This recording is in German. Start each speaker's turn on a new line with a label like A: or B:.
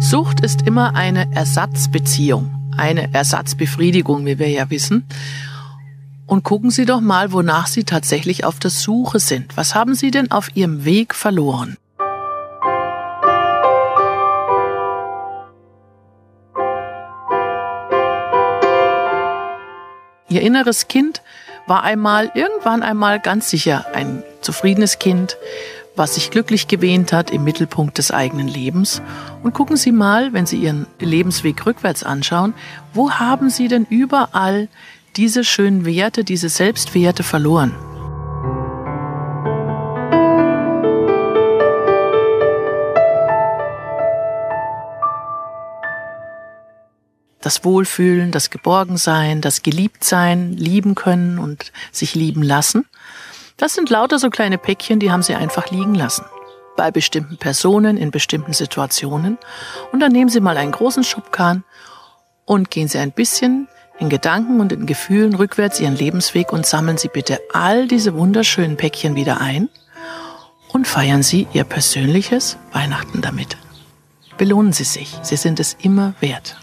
A: Sucht ist immer eine Ersatzbeziehung, eine Ersatzbefriedigung, wie wir ja wissen. Und gucken Sie doch mal, wonach Sie tatsächlich auf der Suche sind. Was haben Sie denn auf Ihrem Weg verloren? Ihr inneres Kind war einmal, irgendwann einmal ganz sicher ein zufriedenes Kind, was sich glücklich gewähnt hat im Mittelpunkt des eigenen Lebens. Und gucken Sie mal, wenn Sie Ihren Lebensweg rückwärts anschauen, wo haben Sie denn überall diese schönen Werte, diese Selbstwerte verloren? das Wohlfühlen, das Geborgensein, das Geliebtsein, lieben können und sich lieben lassen. Das sind lauter so kleine Päckchen, die haben sie einfach liegen lassen. Bei bestimmten Personen, in bestimmten Situationen. Und dann nehmen Sie mal einen großen Schubkahn und gehen Sie ein bisschen in Gedanken und in Gefühlen rückwärts Ihren Lebensweg und sammeln Sie bitte all diese wunderschönen Päckchen wieder ein und feiern Sie Ihr persönliches Weihnachten damit. Belohnen Sie sich, Sie sind es immer wert.